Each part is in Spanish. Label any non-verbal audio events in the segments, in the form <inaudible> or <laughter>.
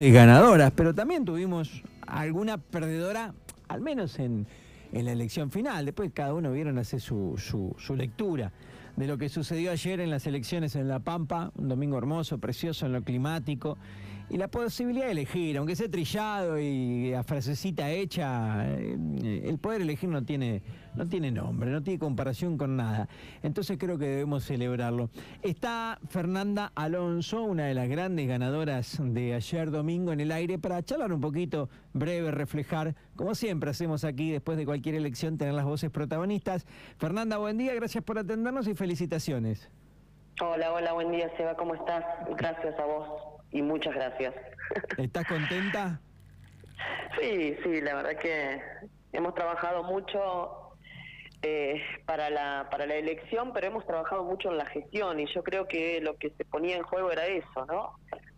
ganadoras, pero también tuvimos alguna perdedora, al menos en, la elección final. Después cada uno vieron hacer su, su, su, lectura de lo que sucedió ayer en las elecciones en La Pampa, un domingo hermoso, precioso en lo climático y la posibilidad de elegir, aunque sea trillado y a frasecita hecha, eh, el poder elegir no tiene, no tiene nombre, no tiene comparación con nada. Entonces creo que debemos celebrarlo. Está Fernanda Alonso, una de las grandes ganadoras de ayer domingo en el aire, para charlar un poquito, breve, reflejar, como siempre hacemos aquí después de cualquier elección, tener las voces protagonistas. Fernanda, buen día, gracias por atendernos y felicitaciones. Hola, hola, buen día, Seba, ¿cómo estás? Gracias a vos y muchas gracias. ¿Estás contenta? sí, sí, la verdad que hemos trabajado mucho eh, para, la, para la elección, pero hemos trabajado mucho en la gestión y yo creo que lo que se ponía en juego era eso, ¿no?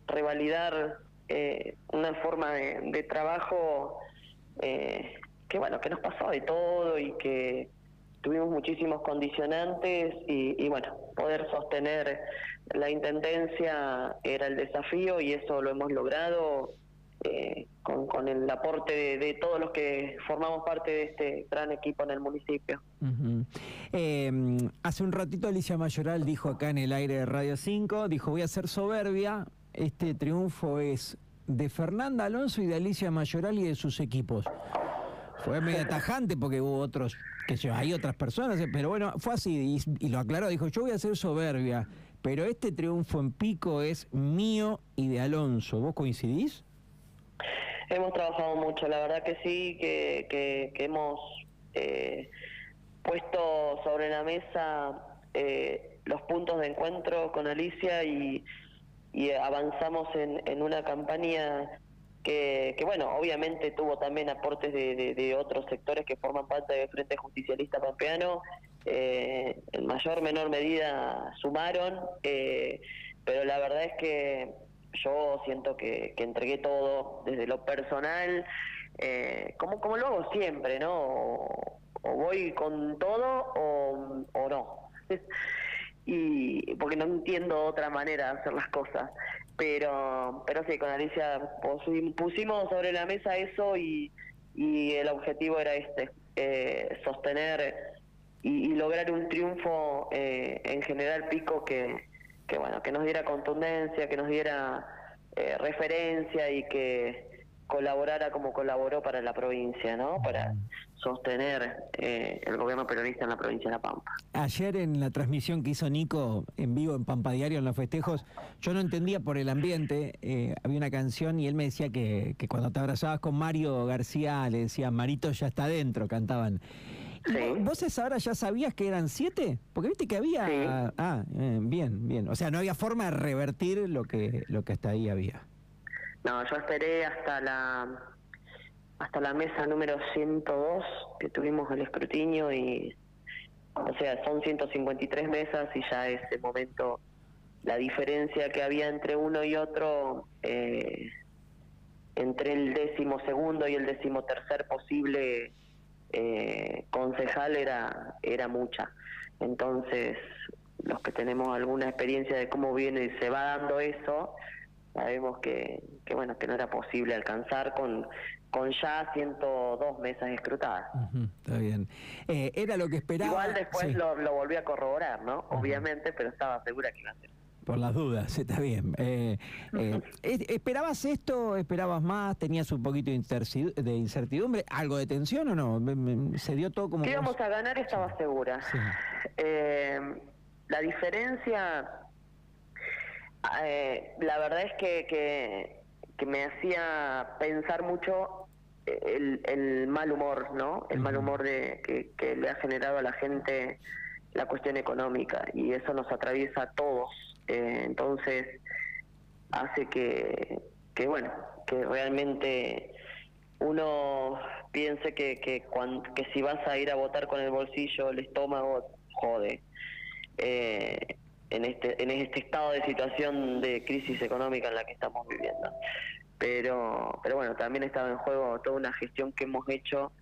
Revalidar eh, una forma de, trabajo eh, que, bueno, que nos pasó de todo y que tuvimos muchísimos condicionantes y, bueno, poder sostener la intendencia era el desafío y eso lo hemos logrado eh, con, el aporte de, todos los que formamos parte de este gran equipo en el municipio. Em, hace un ratito Alicia Mayoral dijo acá en el aire de Radio 5, dijo voy a ser soberbia, este triunfo es de Fernanda Alonso y de Alicia Mayoral y de sus equipos. Fue medio tajante porque hubo otros, que yo, hay otras personas, pero bueno, fue así y, lo aclaró, dijo, yo voy a ser soberbia, pero este triunfo en pico es mío y de Alonso. ¿Vos coincidís? Hemos trabajado mucho, la verdad que sí, que, que, hemos eh, puesto sobre la mesa eh, los puntos de encuentro con Alicia y, y avanzamos en, en una campaña que, bueno, obviamente tuvo también aportes de, otros sectores que forman parte del Frente Justicialista Pampeano, eh, en mayor o menor medida sumaron, eh, pero la verdad es que yo siento que, entregué todo desde lo personal, eh, como, como lo hago siempre, ¿no? O, voy con todo o, o no. <laughs> y porque no entiendo otra manera de hacer las cosas. Pero pero sí con Alicia pusimos sobre la mesa eso y, y el objetivo era este eh, sostener y, lograr un triunfo eh, en general pico que, que bueno que nos diera contundencia que nos diera eh, referencia y que colaborara como colaboró para la provincia, ¿no? Para sostener eh, el gobierno peronista en la provincia de La Pampa. Ayer en la transmisión que hizo Nico en vivo en Pampa Diario en los festejos, yo no entendía por el ambiente, eh, había una canción y él me decía que, que, cuando te abrazabas con Mario García le decía Marito ya está adentro, cantaban. Sí. ¿Vos, esa hora ya sabías que eran siete? Porque viste que había... Ah, eh, bien, bien. O sea, no había forma de revertir lo que, lo que hasta ahí había. No, yo esperé hasta la hasta la mesa número 102 que tuvimos el escrutinio y o sea, son 153 mesas y ya ese momento la diferencia que había entre uno y otro eh, entre el décimo segundo y el décimo tercer posible eh, concejal era era mucha. Entonces los que tenemos alguna experiencia de cómo viene y se va dando eso sabemos que, que bueno que no era posible alcanzar con con ya 102 mesas escrutadas. está bien. Eh, era lo que esperaba. Igual después lo, lo, volví a corroborar, ¿no? Obviamente, pero estaba segura que iba a ser. Por las dudas, está bien. Eh, eh, ¿Esperabas esto? ¿Esperabas más? ¿Tenías un poquito de incertidumbre? ¿Algo de tensión o no? ¿Se dio todo como.? Que íbamos a ganar, estaba segura. la diferencia eh, la verdad es que, que, me hacía pensar mucho el, el mal humor, ¿no? El mal humor de, que, le ha generado a la gente la cuestión económica y eso nos atraviesa a todos. Eh, entonces hace que, que, bueno, que realmente uno piense que, que, que si vas a ir a votar con el bolsillo, el estómago, jode. Eh, en este, en este estado de situación de crisis económica en la que estamos viviendo. Pero, pero bueno, también estaba en juego toda una gestión que hemos hecho,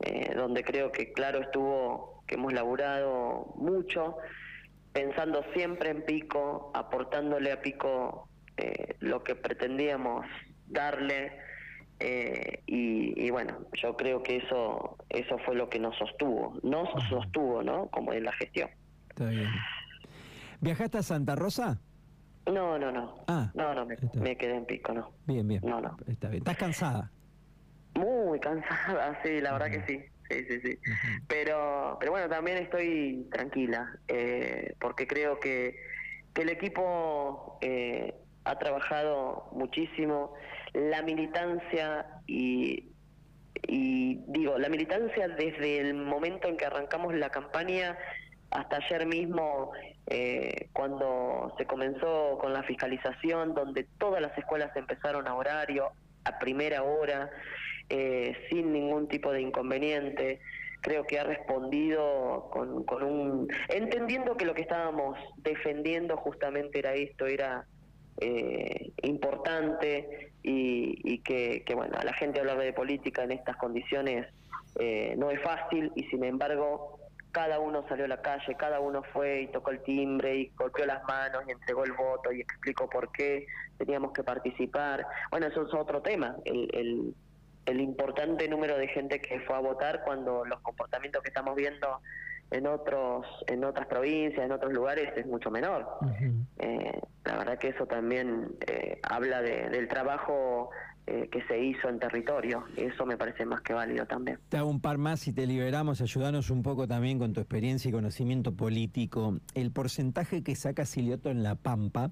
eh, donde creo que claro estuvo que hemos laburado mucho, pensando siempre en Pico, aportándole a Pico eh, lo que pretendíamos darle. Eh, y, y, bueno, yo creo que eso eso fue lo que nos sostuvo, nos sostuvo, ¿no? Como en la gestión. Está bien. ¿Viajaste a Santa Rosa? No, no, no. Ah, no, no, me, me, quedé en pico, no. Bien, bien. No, no. Está bien. ¿Estás cansada? Muy cansada, <laughs> sí, la verdad que sí. Sí, sí, sí. Pero, pero bueno, también estoy tranquila, eh, porque creo que, que el equipo eh, ha trabajado muchísimo. La militancia y, y digo, la militancia desde el momento en que arrancamos la campaña hasta ayer mismo, eh, cuando se comenzó con la fiscalización, donde todas las escuelas empezaron a horario, a primera hora, eh, sin ningún tipo de inconveniente. Creo que ha respondido con, con un... entendiendo que lo que estábamos defendiendo justamente era esto, era eh, importante y, que, que, bueno, a la gente hablar de política en estas condiciones eh, no es fácil y sin embargo cada uno salió a la calle, cada uno fue y tocó el timbre y golpeó las manos y entregó el voto y explicó por qué teníamos que participar. Bueno, eso es otro tema, el, el, el importante número de gente que fue a votar cuando los comportamientos que estamos viendo en otros en otras provincias, en otros lugares es mucho menor. eh, la verdad que eso también eh, habla de, del trabajo eh, que se hizo en territorio. Eso me parece más que válido también. Te hago un par más y te liberamos. Ayudanos un poco también con tu experiencia y conocimiento político. El porcentaje que saca Silioto en La Pampa,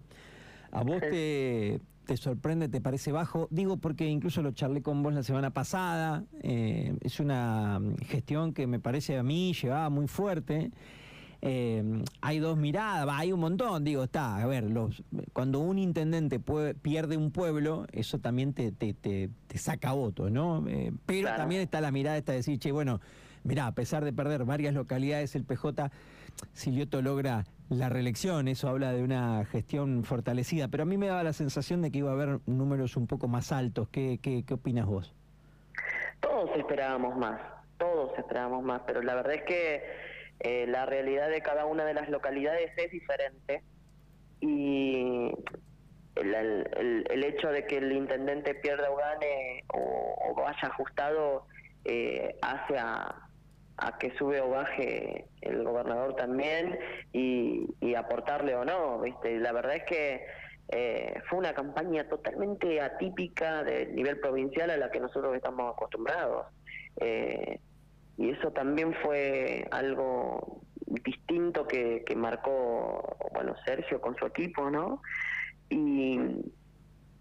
¿a vos te, te sorprende, te parece bajo? Digo porque incluso lo charlé con vos la semana pasada. Eh, es una gestión que me parece a mí llevaba muy fuerte. Eh, hay dos miradas, hay un montón, digo, está, a ver, los, cuando un intendente puede, pierde un pueblo, eso también te, te, te, te saca votos, ¿no? Eh, pero Claro. también está la mirada esta de decir, che, bueno, mirá, a pesar de perder varias localidades, el PJ, Silioto logra la reelección, eso habla de una gestión fortalecida, pero a mí me daba la sensación de que iba a haber números un poco más altos, ¿qué, qué, qué opinas vos? Todos esperábamos más, todos esperábamos más, pero la verdad es que eh, la realidad de cada una de las localidades es diferente y el, el- hecho de que el intendente pierda o gane o, o vaya ajustado eh, hace a, a que sube o baje el gobernador también y, y aportarle o no, ¿viste? La verdad es que eh, fue una campaña totalmente atípica del nivel provincial a la que nosotros estamos acostumbrados. Eh, y eso también fue algo distinto que, que marcó, bueno, Sergio con su equipo, ¿no? Y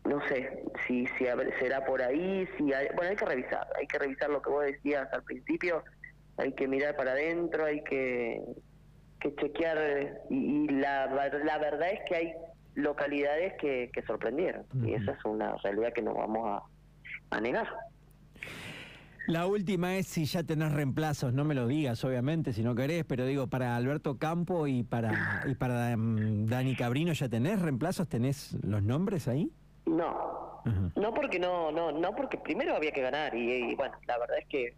no sé si, si será por ahí, si hay, bueno, hay que revisar, hay que revisar lo que vos decías al principio, hay que mirar para adentro, hay que, que chequear, y, y la, la verdad es que hay localidades que, que sorprendieron, y esa es una realidad que no vamos a, a negar. La última es si ya tenés reemplazos, no me lo digas obviamente si no querés, pero digo, para Alberto Campo y para, y para mm, Dani Cabrino, ¿ya tenés reemplazos? ¿Tenés los nombres ahí? No, no porque no, no, no porque primero había que ganar y, y, bueno, la verdad es que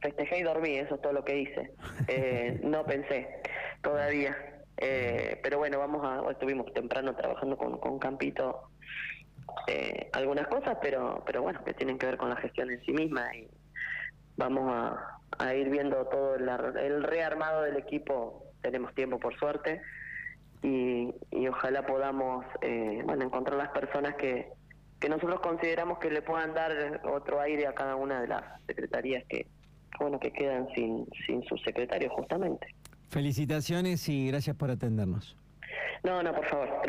festejé y dormí, eso es todo lo que hice. <laughs> Eh, no pensé todavía, Eh, pero bueno, vamos a, estuvimos temprano trabajando con, con Campito eh, algunas cosas, pero, pero bueno, que tienen que ver con la gestión en sí misma y vamos a, a ir viendo todo el, el rearmado del equipo. Tenemos tiempo por suerte y, y ojalá podamos eh, bueno encontrar las personas que, que nosotros consideramos que le puedan dar otro aire a cada una de las secretarías que bueno que quedan sin sin su secretario justamente Felicitaciones y gracias por atendernos. no no por favor gracias